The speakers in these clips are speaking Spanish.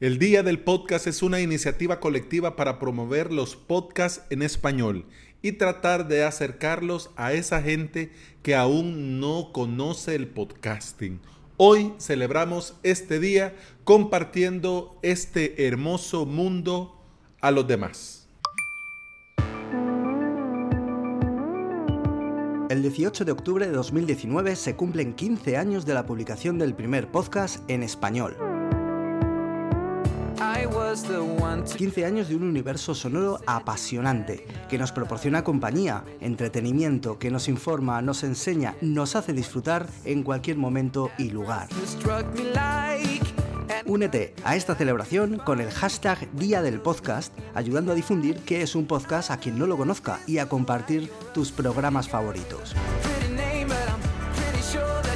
El Día del Podcast es una iniciativa colectiva para promover los podcasts en español y tratar de acercarlos a esa gente que aún no conoce el podcasting. Hoy celebramos este día compartiendo este hermoso mundo a los demás. El 18 de octubre de 2019 se cumplen 15 años de la publicación del primer podcast en español. 15 años de un universo sonoro apasionante, que nos proporciona compañía, entretenimiento, que nos informa, nos enseña, nos hace disfrutar en cualquier momento y lugar. Únete a esta celebración con el hashtag Día del Podcast, ayudando a difundir qué es un podcast a quien no lo conozca y a compartir tus programas favoritos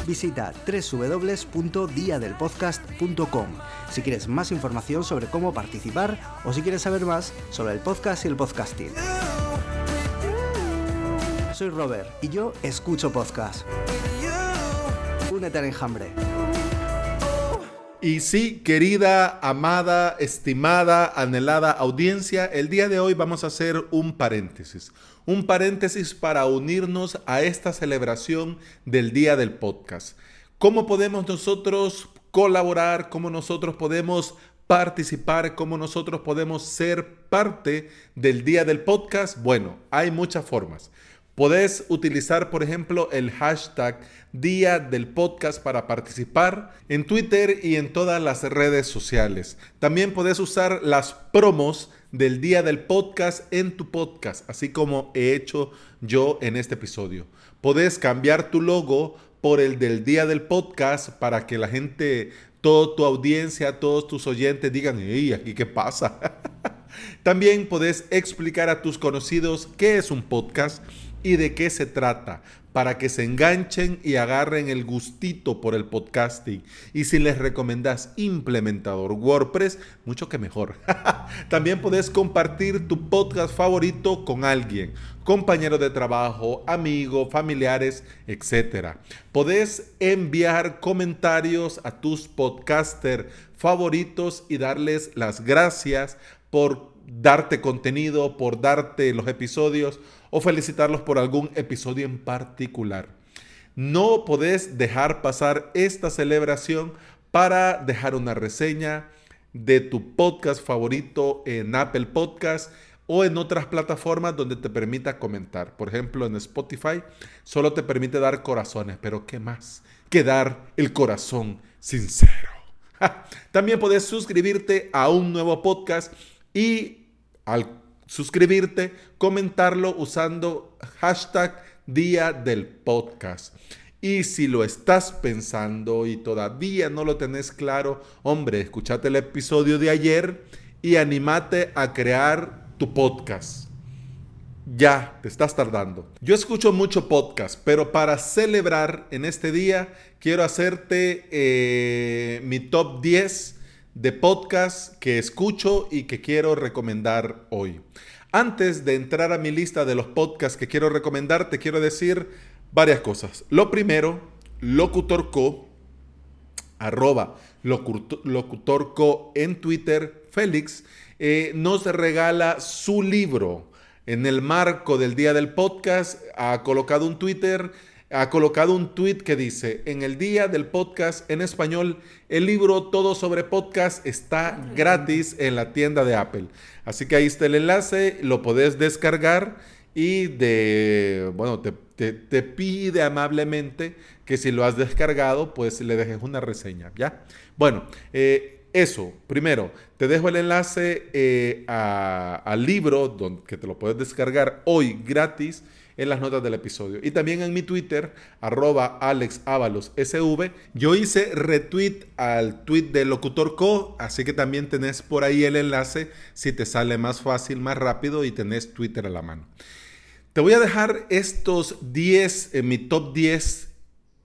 visita www.diadelpodcast.com si quieres más información sobre cómo participar o si quieres saber más sobre el podcast y el podcasting. Soy Robert y yo escucho podcast. Únete al enjambre. Y sí, querida, amada, estimada, anhelada audiencia, el día de hoy vamos a hacer un paréntesis. Un paréntesis para unirnos a esta celebración del Día del Podcast. ¿Cómo podemos nosotros colaborar? ¿Cómo nosotros podemos participar? ¿Cómo nosotros podemos ser parte del Día del Podcast? Bueno, hay muchas formas. Podés utilizar, por ejemplo, el hashtag Día del Podcast para participar en Twitter y en todas las redes sociales. También podés usar las promos del Día del Podcast en tu podcast, así como he hecho yo en este episodio. Podés cambiar tu logo por el del Día del Podcast para que la gente, toda tu audiencia, todos tus oyentes digan, ¿y aquí qué pasa? También podés explicar a tus conocidos qué es un podcast y de qué se trata para que se enganchen y agarren el gustito por el podcasting. Y si les recomendas implementador WordPress, mucho que mejor. También puedes compartir tu podcast favorito con alguien, compañero de trabajo, amigo, familiares, etc. Podés enviar comentarios a tus podcaster favoritos y darles las gracias por darte contenido, por darte los episodios o felicitarlos por algún episodio en particular. No podés dejar pasar esta celebración para dejar una reseña de tu podcast favorito en Apple Podcast o en otras plataformas donde te permita comentar. Por ejemplo, en Spotify solo te permite dar corazones, pero ¿qué más que dar el corazón sincero? También puedes suscribirte a un nuevo podcast y al suscribirte, comentarlo usando hashtag día del podcast. Y si lo estás pensando y todavía no lo tenés claro, hombre, escúchate el episodio de ayer y animate a crear tu podcast. Ya, te estás tardando. Yo escucho mucho podcast, pero para celebrar en este día quiero hacerte eh, mi top 10 de podcast que escucho y que quiero recomendar hoy. Antes de entrar a mi lista de los podcasts que quiero recomendar, te quiero decir varias cosas. Lo primero, Locutorco, arroba Locutorco en Twitter, Félix, eh, nos regala su libro. En el marco del día del podcast, ha colocado un Twitter ha colocado un tweet que dice, en el día del podcast en español, el libro Todo sobre podcast está gratis en la tienda de Apple. Así que ahí está el enlace, lo podés descargar y de, bueno, te, te, pide amablemente que si lo has descargado, pues le dejes una reseña, ¿ya? Bueno, eh, eso, primero, te dejo el enlace eh, al libro donde, que te lo puedes descargar hoy gratis en las notas del episodio. Y también en mi Twitter, arroba AlexAvalosSV, yo hice retweet al tweet de Locutor Co, así que también tenés por ahí el enlace si te sale más fácil, más rápido y tenés Twitter a la mano. Te voy a dejar estos 10, en mi top 10,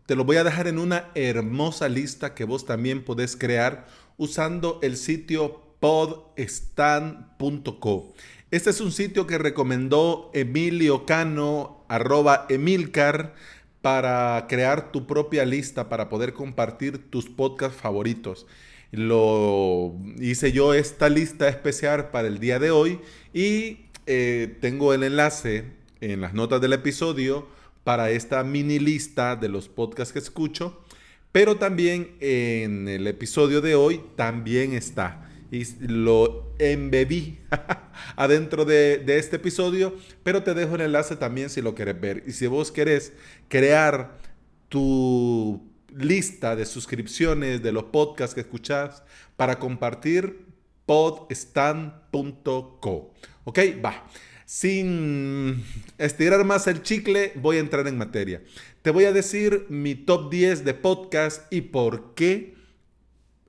te lo voy a dejar en una hermosa lista que vos también podés crear usando el sitio podstan.co. Este es un sitio que recomendó Emilio Cano, arroba Emilcar, para crear tu propia lista para poder compartir tus podcasts favoritos. Lo hice yo esta lista especial para el día de hoy y eh, tengo el enlace en las notas del episodio para esta mini lista de los podcasts que escucho, pero también en el episodio de hoy también está y lo embebí adentro de, este episodio, pero te dejo el enlace también si lo quieres ver. Y si vos querés crear tu lista de suscripciones de los podcasts que escuchás para compartir podstan.co. ¿Ok? Va. Sin estirar más el chicle, voy a entrar en materia. Te voy a decir mi top 10 de podcast y por qué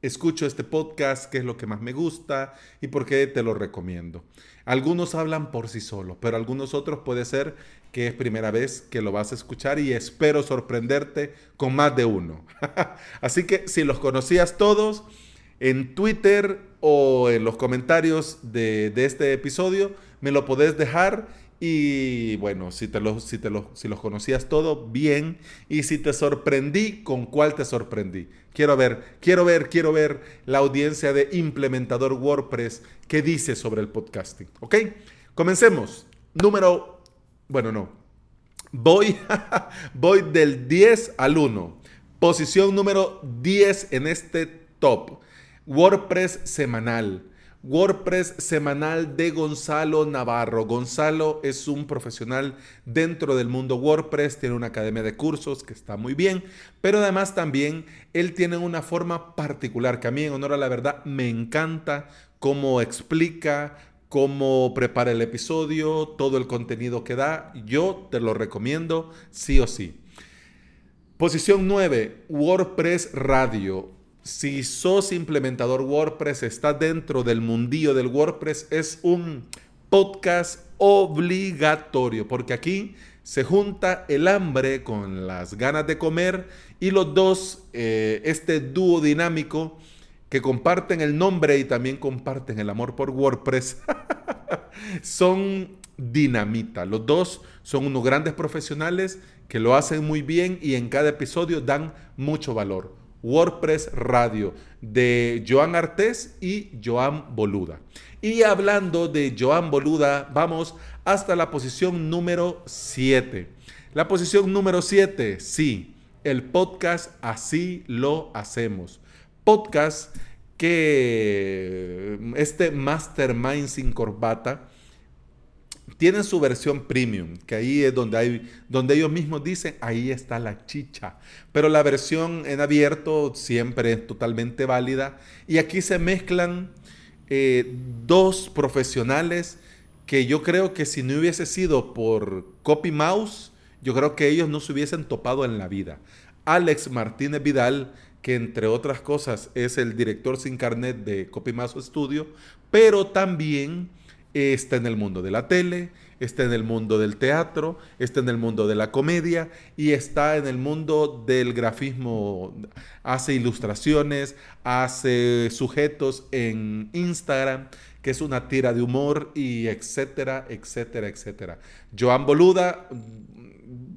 escucho este podcast, qué es lo que más me gusta y por qué te lo recomiendo. Algunos hablan por sí solos, pero algunos otros puede ser que es primera vez que lo vas a escuchar y espero sorprenderte con más de uno. Así que si los conocías todos, en Twitter o en los comentarios de, de este episodio, me lo podés dejar y bueno, si, te lo, si, te si los conocías todo, bien. Y si te sorprendí, ¿con cuál te sorprendí? Quiero ver, quiero ver, quiero ver la audiencia de implementador WordPress qué dice sobre el podcasting. ¿Ok? Comencemos. Número, bueno, no. Voy, voy del 10 al 1. Posición número 10 en este top. WordPress semanal. WordPress semanal de Gonzalo Navarro. Gonzalo es un profesional dentro del mundo WordPress, tiene una academia de cursos que está muy bien, pero además también él tiene una forma particular que a mí en honor a la verdad me encanta cómo explica, cómo prepara el episodio, todo el contenido que da. Yo te lo recomiendo sí o sí. Posición 9, WordPress Radio si sos implementador WordPress, está dentro del mundillo del WordPress, es un podcast obligatorio, porque aquí se junta el hambre con las ganas de comer y los dos, eh, este dúo dinámico que comparten el nombre y también comparten el amor por WordPress, son dinamita. Los dos son unos grandes profesionales que lo hacen muy bien y en cada episodio dan mucho valor. WordPress Radio de Joan Artés y Joan Boluda. Y hablando de Joan Boluda, vamos hasta la posición número 7. La posición número 7, sí, el podcast Así lo hacemos. Podcast que este Mastermind sin corbata tienen su versión premium, que ahí es donde, hay, donde ellos mismos dicen, ahí está la chicha. Pero la versión en abierto siempre es totalmente válida. Y aquí se mezclan eh, dos profesionales que yo creo que si no hubiese sido por Copy Mouse, yo creo que ellos no se hubiesen topado en la vida. Alex Martínez Vidal, que entre otras cosas es el director sin carnet de Copy Mouse Studio, pero también está en el mundo de la tele, está en el mundo del teatro, está en el mundo de la comedia y está en el mundo del grafismo. Hace ilustraciones, hace sujetos en Instagram, que es una tira de humor y etcétera, etcétera, etcétera. Joan Boluda,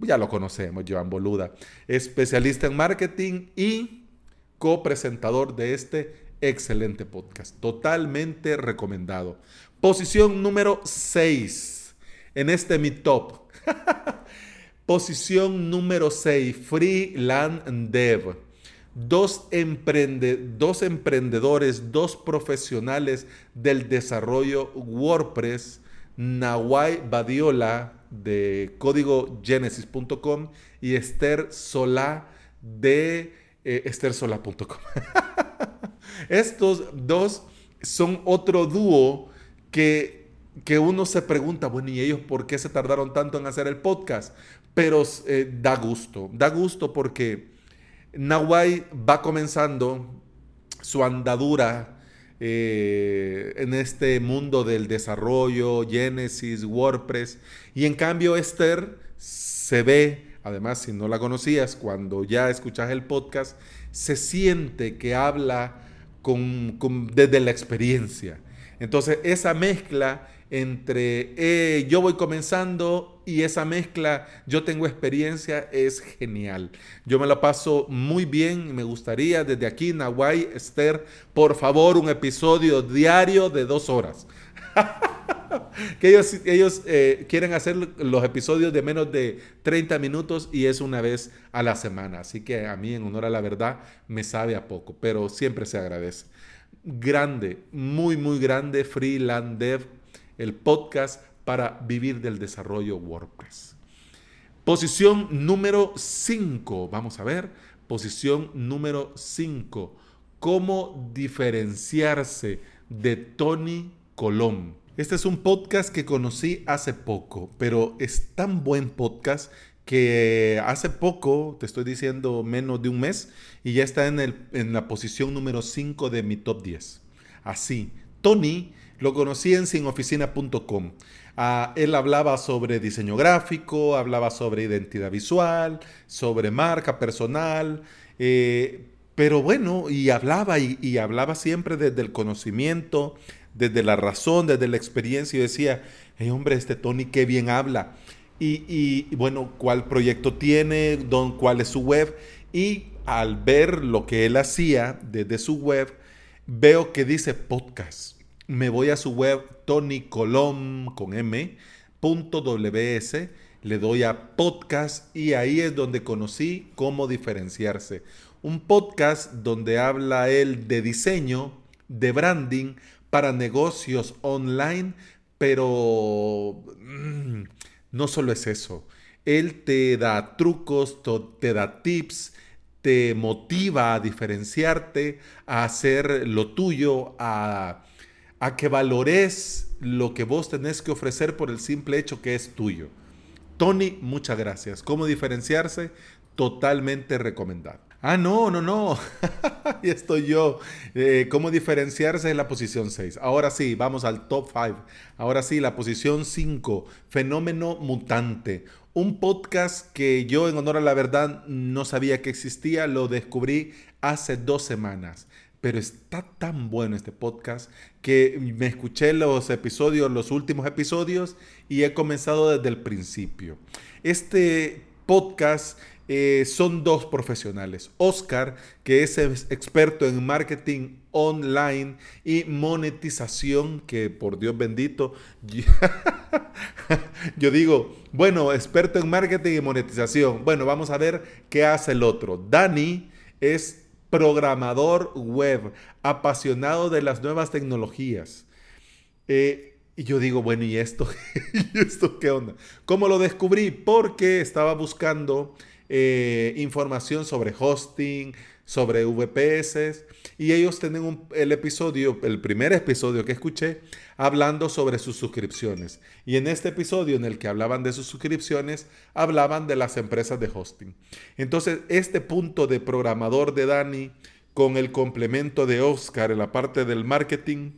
ya lo conocemos, Joan Boluda, especialista en marketing y copresentador de este excelente podcast. Totalmente recomendado. Posición número 6 en este mi top. Posición número 6, Freeland Dev. Dos, dos emprendedores, dos profesionales del desarrollo WordPress, Nawai Badiola de códigogenesis.com y Esther Solá de eh. Estos dos son otro dúo que, que uno se pregunta, bueno, ¿y ellos por qué se tardaron tanto en hacer el podcast? Pero eh, da gusto, da gusto porque Nawai va comenzando su andadura eh, en este mundo del desarrollo, Genesis, WordPress, y en cambio Esther se ve, además si no la conocías, cuando ya escuchas el podcast, se siente que habla con, desde la experiencia entonces, esa mezcla entre eh, yo voy comenzando y esa mezcla, yo tengo experiencia, es genial. Yo me la paso muy bien me gustaría desde aquí, Nahuay, Esther, por favor, un episodio diario de dos horas. que ellos, ellos eh, quieren hacer los episodios de menos de 30 minutos y es una vez a la semana. Así que a mí, en honor a la verdad, me sabe a poco, pero siempre se agradece. Grande, muy, muy grande, Freeland Dev, el podcast para vivir del desarrollo WordPress. Posición número 5, vamos a ver, posición número 5, cómo diferenciarse de Tony Colón. Este es un podcast que conocí hace poco, pero es tan buen podcast que hace poco, te estoy diciendo menos de un mes, y ya está en, el, en la posición número 5 de mi top 10. Así, Tony lo conocí en sinoficina.com. Ah, él hablaba sobre diseño gráfico, hablaba sobre identidad visual, sobre marca personal, eh, pero bueno, y hablaba y, y hablaba siempre desde el conocimiento, desde la razón, desde la experiencia. y decía, hey, hombre, este Tony qué bien habla. Y, bueno, cuál proyecto tiene, don, cuál es su web. Y al ver lo que él hacía desde su web, veo que dice podcast. Me voy a su web tonycolom con m, .ws, le doy a podcast y ahí es donde conocí cómo diferenciarse. Un podcast donde habla él de diseño, de branding, para negocios online, pero mm, no solo es eso. Él te da trucos, te da tips, te motiva a diferenciarte, a hacer lo tuyo, a, a que valores lo que vos tenés que ofrecer por el simple hecho que es tuyo. Tony, muchas gracias. ¿Cómo diferenciarse? Totalmente recomendado. Ah, no, no, no. y estoy yo. Eh, ¿Cómo diferenciarse en la posición 6? Ahora sí, vamos al top 5. Ahora sí, la posición 5, Fenómeno Mutante. Un podcast que yo, en honor a la verdad, no sabía que existía. Lo descubrí hace dos semanas. Pero está tan bueno este podcast que me escuché los episodios, los últimos episodios, y he comenzado desde el principio. Este podcast eh, son dos profesionales. Oscar, que es experto en marketing online y monetización, que por Dios bendito, yo digo, bueno, experto en marketing y monetización. Bueno, vamos a ver qué hace el otro. Dani es programador web, apasionado de las nuevas tecnologías. Eh, y yo digo, bueno, ¿y esto? ¿y esto qué onda? ¿Cómo lo descubrí? Porque estaba buscando eh, información sobre hosting, sobre VPS. Y ellos tienen el episodio, el primer episodio que escuché, hablando sobre sus suscripciones. Y en este episodio en el que hablaban de sus suscripciones, hablaban de las empresas de hosting. Entonces, este punto de programador de Dani con el complemento de Oscar en la parte del marketing,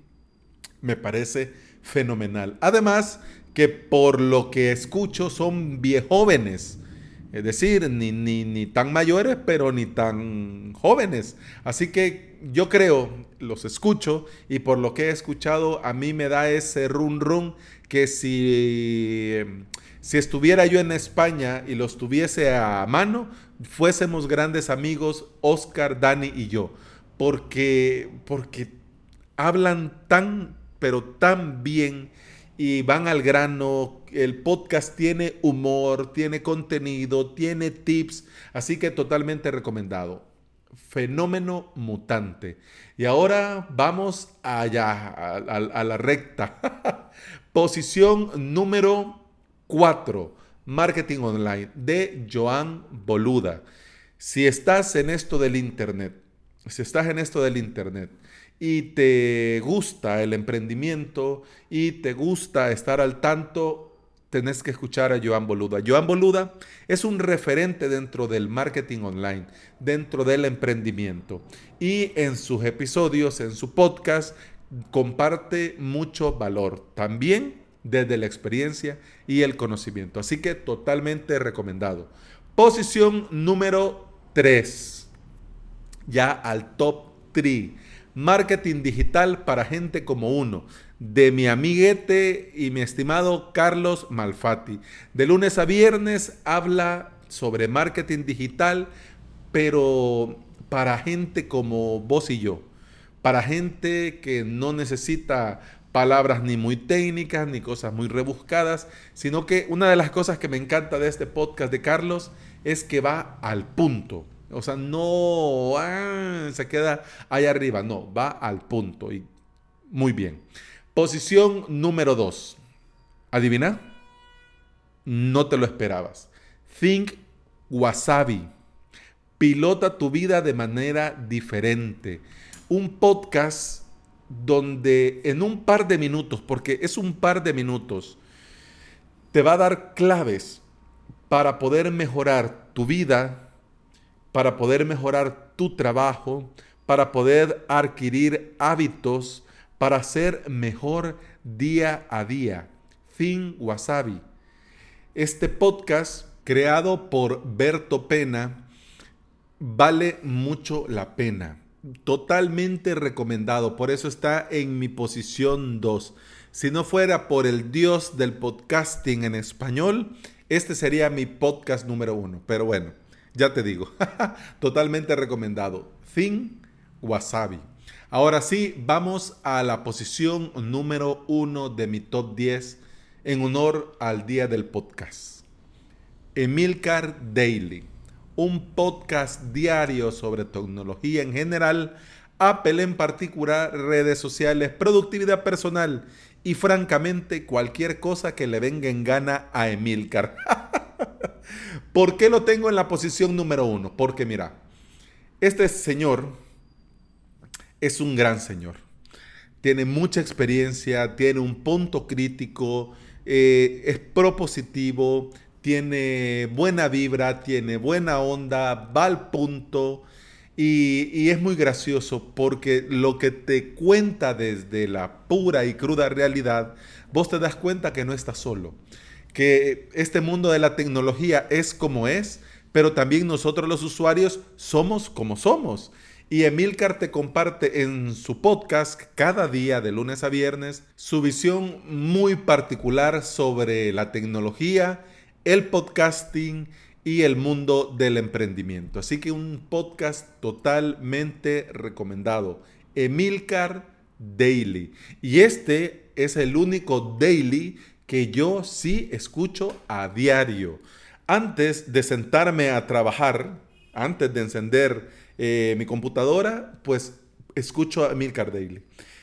me parece fenomenal. Además, que por lo que escucho son viejóvenes es decir, ni, ni, tan mayores, pero ni tan jóvenes. Así que yo creo, los escucho y por lo que he escuchado, a mí me da ese run run que si, si estuviera yo en España y los tuviese a mano, fuésemos grandes amigos, Oscar, Dani y yo. Porque, porque hablan tan, pero tan bien y van al grano. El podcast tiene humor, tiene contenido, tiene tips, así que totalmente recomendado. Fenómeno mutante. Y ahora vamos allá, a, la recta. Posición número 4, Marketing Online, de Joan Boluda. Si estás en esto del Internet, si estás en esto del Internet, y te gusta el emprendimiento y te gusta estar al tanto, tenés que escuchar a Joan Boluda. Joan Boluda es un referente dentro del marketing online, dentro del emprendimiento. Y en sus episodios, en su podcast, comparte mucho valor. También desde la experiencia y el conocimiento. Así que totalmente recomendado. Posición número 3. Ya al top 3 Marketing Digital para gente como uno, de mi amiguete y mi estimado Carlos Malfatti. De lunes a viernes habla sobre marketing digital, pero para gente como vos y yo, para gente que no necesita palabras ni muy técnicas ni cosas muy rebuscadas, sino que una de las cosas que me encanta de este podcast de Carlos es que va al punto. O sea, no ah, se queda ahí arriba, no, va al punto. Y muy bien. Posición número 2. ¿Adivina? No te lo esperabas. Think Wasabi. Pilota tu vida de manera diferente. Un podcast donde en un par de minutos, porque es un par de minutos, te va a dar claves para poder mejorar tu vida, para poder mejorar tu trabajo, para poder adquirir hábitos, para ser mejor día a día. Fin Wasabi. Este podcast, creado por Berto Pena, vale mucho la pena totalmente recomendado. Por eso está en mi posición 2. Si no fuera por el dios del podcasting en español, este sería mi podcast número uno. Pero bueno, ya te digo, totalmente recomendado. Thin Wasabi. Ahora sí, vamos a la posición número uno de mi top 10 en honor al día del podcast. Emilcar Daily un podcast diario sobre tecnología en general, Apple en particular, redes sociales, productividad personal y francamente cualquier cosa que le venga en gana a Emilcar. ¿Por qué lo tengo en la posición número uno? Porque mira, este señor es un gran señor. Tiene mucha experiencia, tiene un punto crítico, eh, es propositivo, tiene buena vibra, tiene buena onda, va al punto y, es muy gracioso porque lo que te cuenta desde la pura y cruda realidad, vos te das cuenta que no estás solo, que este mundo de la tecnología es como es, pero también nosotros los usuarios somos como somos. Y Emilcar te comparte en su podcast cada día de lunes a viernes su visión muy particular sobre la tecnología el podcasting y el mundo del emprendimiento. Así que un podcast totalmente recomendado. Emilcar Daily. Y este es el único daily que yo sí escucho a diario. Antes de sentarme a trabajar, antes de encender eh, mi computadora, pues escucho a Emilcar Daily.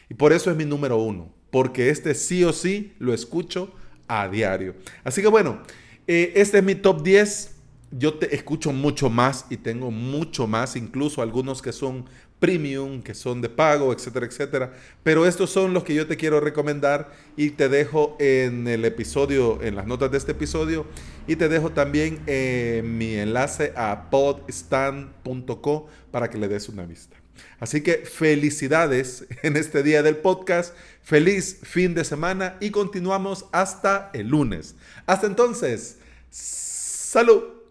Y por eso es mi número uno, porque este sí o sí lo escucho a diario. Así que bueno, eh, este es mi top 10. Yo te escucho mucho más y tengo mucho más, incluso algunos que son premium, que son de pago, etcétera, etcétera. Pero estos son los que yo te quiero recomendar y te dejo en el episodio, en las notas de este episodio y te dejo también eh, mi enlace a podstand.co para que le des una vista. Así que felicidades en este día del podcast, feliz fin de semana y continuamos hasta el lunes. Hasta entonces, salud.